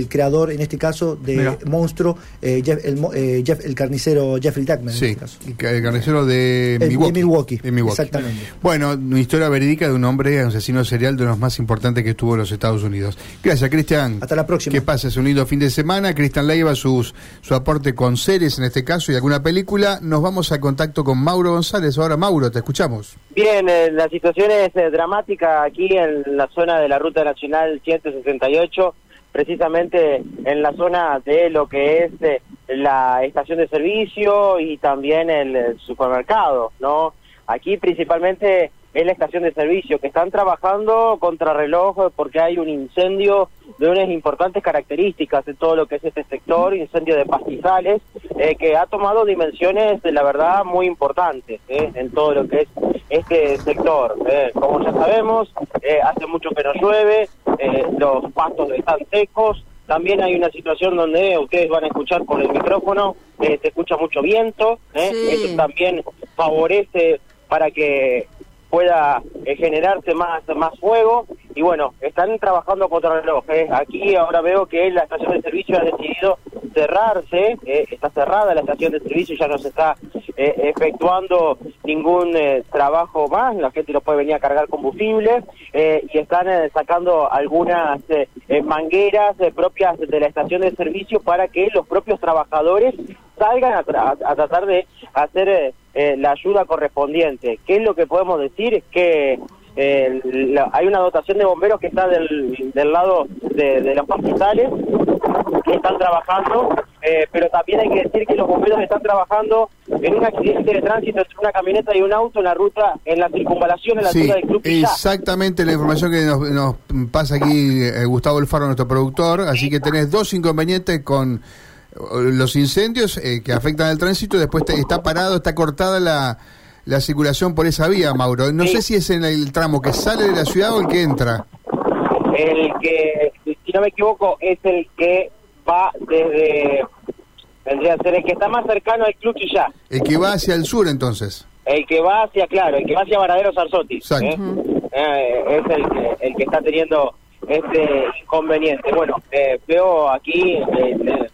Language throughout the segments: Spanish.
el creador, en este caso, de Mira. Monstruo, eh, Jeff, el, mo- eh, Jeff- el carnicero Jeffrey Tuckman. Sí, en este caso. el ca- el carnicero de El- de Milwaukee. Milwaukee, De Milwaukee. exactamente. Bueno, una historia verídica de un hombre asesino serial de los más importantes que estuvo en los Estados Unidos. Gracias, Cristian. Hasta la próxima. Que pases un lindo fin de semana. Cristian Leiva, sus, su aporte con series en este caso y alguna película. Nos vamos a contacto con Mauro González. Ahora, Mauro, te escuchamos. Bien, eh, la situación es eh, dramática aquí en la zona de la Ruta Nacional 168, precisamente en la zona de lo que es eh, la estación de servicio y también el, supermercado, ¿no? Aquí principalmente es la estación de servicio, que están trabajando contra reloj porque hay un incendio de unas importantes características de todo lo que es este sector, incendio de pastizales, eh, que ha tomado dimensiones, de la verdad, muy importantes eh, en todo lo que es este sector. eh. Como ya sabemos, eh, hace mucho que no llueve, eh, los pastos están secos, también hay una situación donde ustedes van a escuchar por el micrófono, eh, se escucha mucho viento, eh. Sí. eso también favorece para que pueda eh, generarse más más fuego y bueno están trabajando contra el reloj eh. aquí ahora veo que la estación de servicio ha decidido cerrarse eh, está cerrada la estación de servicio ya no se está eh, efectuando ningún eh, trabajo más la gente no puede venir a cargar combustible eh, y están eh, sacando algunas eh, eh, mangueras propias de la estación de servicio para que los propios trabajadores salgan a, tra- a tratar de hacer la ayuda correspondiente. ¿Qué es lo que podemos decir? Es que la- hay una dotación de bomberos que está del, del lado de, de los pastizales, que están trabajando, eh, pero también hay que decir que los bomberos están trabajando en un accidente de tránsito entre una camioneta y un auto en la ruta, en la circunvalación, en la Sí, altura del Club Pillá. exactamente la información que nos, nos pasa aquí eh, Gustavo Alfaro, nuestro productor. Así que tenés dos inconvenientes con eh, los incendios eh, que afectan al tránsito. Después te- está parado, está cortada la, la circulación por esa vía, Mauro. No Sí. sé si es en el tramo que sale de la ciudad o el que entra. El que, si no me equivoco, es el que va desde, vendría a ser el que está más cercano al Club Quillá. El que va hacia el sur, entonces. El que va hacia, claro, el que va hacia Varadero Sarzotti. Exacto. ¿eh? Eh, es el que, el que está teniendo este inconveniente. Bueno, eh, veo aquí eh, eh,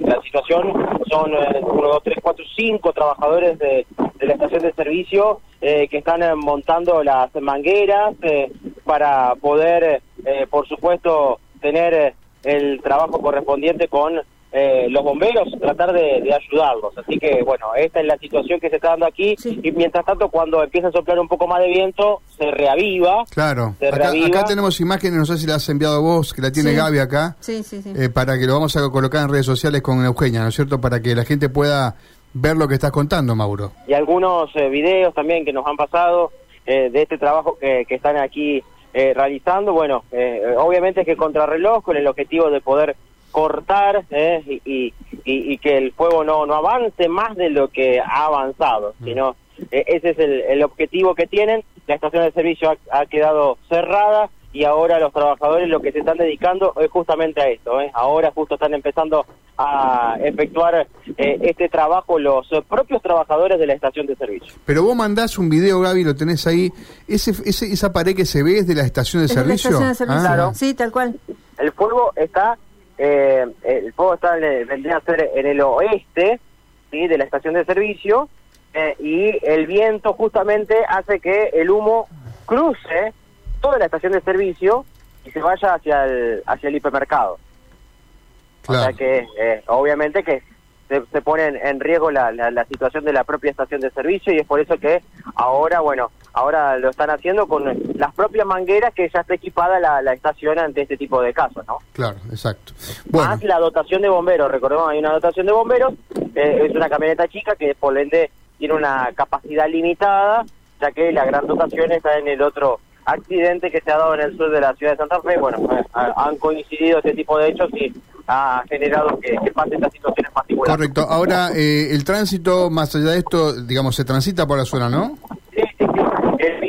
la situación, son eh, uno, dos, tres, cuatro, cinco trabajadores de, de la estación de servicio eh, que están eh, montando las mangueras eh, para poder, eh, por supuesto, tener eh, el trabajo correspondiente con eh, los bomberos, tratar de, de ayudarlos. Así que, bueno, esta es la situación que se está dando aquí. Sí. Y mientras tanto, cuando empieza a soplar un poco más de viento, se reaviva. Claro. Se Acá, reaviva. acá tenemos imágenes, no sé si la has enviado vos, que la tiene Sí. Gaby acá. Sí, sí, sí. eh, para que lo vamos a colocar en redes sociales con Eugenia, ¿no es cierto? Para que la gente pueda ver lo que estás contando, Mauro. y algunos eh, videos también que nos han pasado eh, de este trabajo que, que están aquí eh, realizando. Bueno, eh, obviamente que contrarreloj con el objetivo de poder cortar eh, y, y- y- que el fuego no, no avance más de lo que ha avanzado, sino eh, ese es el, el objetivo que tienen. La estación de servicio ha, ha quedado cerrada y ahora los trabajadores lo que se están dedicando es justamente a esto. ¿eh? Ahora justo están empezando a efectuar eh, este trabajo los propios trabajadores de la estación de servicio. Pero vos mandás un video, Gaby, lo tenés ahí. Ese, ese, ¿Esa pared que se ve es de la estación de ¿Es de la servicio? estación de servicio? Ah, Claro. Sí, tal cual. El fuego está, eh, el fuego está vendría a ser en el oeste ¿sí? de la estación de servicio eh, y el viento justamente hace que el humo cruce toda la estación de servicio y se vaya hacia el hacia el hipermercado. O sea Claro. que eh, obviamente que se, se pone en, en riesgo la, la, la situación de la propia estación de servicio y es por eso que ahora, bueno, ahora lo están haciendo con las propias mangueras que ya está equipada la, la estación ante este tipo de casos, ¿no? Claro, exacto. Bueno, Más la dotación de bomberos, recordemos, hay una dotación de bomberos, eh, es una camioneta chica que por ende tiene una capacidad limitada, ya que la gran dotación está en el otro accidente que se ha dado en el sur de la ciudad de Santa Fe. Bueno, eh, ha- han coincidido este tipo de hechos y ha generado que, que pasen estas situaciones particulares. correcto. Ahora, eh, el tránsito, más allá de esto, digamos, se transita por la zona, ¿no?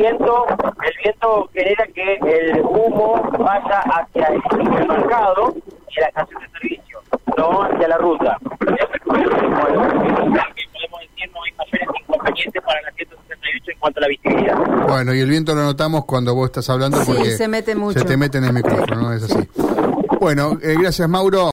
El viento, el viento genera que el humo vaya hacia el supermercado y la estación de servicio, no hacia la ruta. Bueno, podemos decir no hay mayores inconvenientes para la 168 en cuanto a la visibilidad. Bueno, y el viento lo notamos cuando vos estás hablando Sí, porque se mete mucho. se te mete en el micrófono, ¿no? Es así. Bueno, eh, gracias Mauro.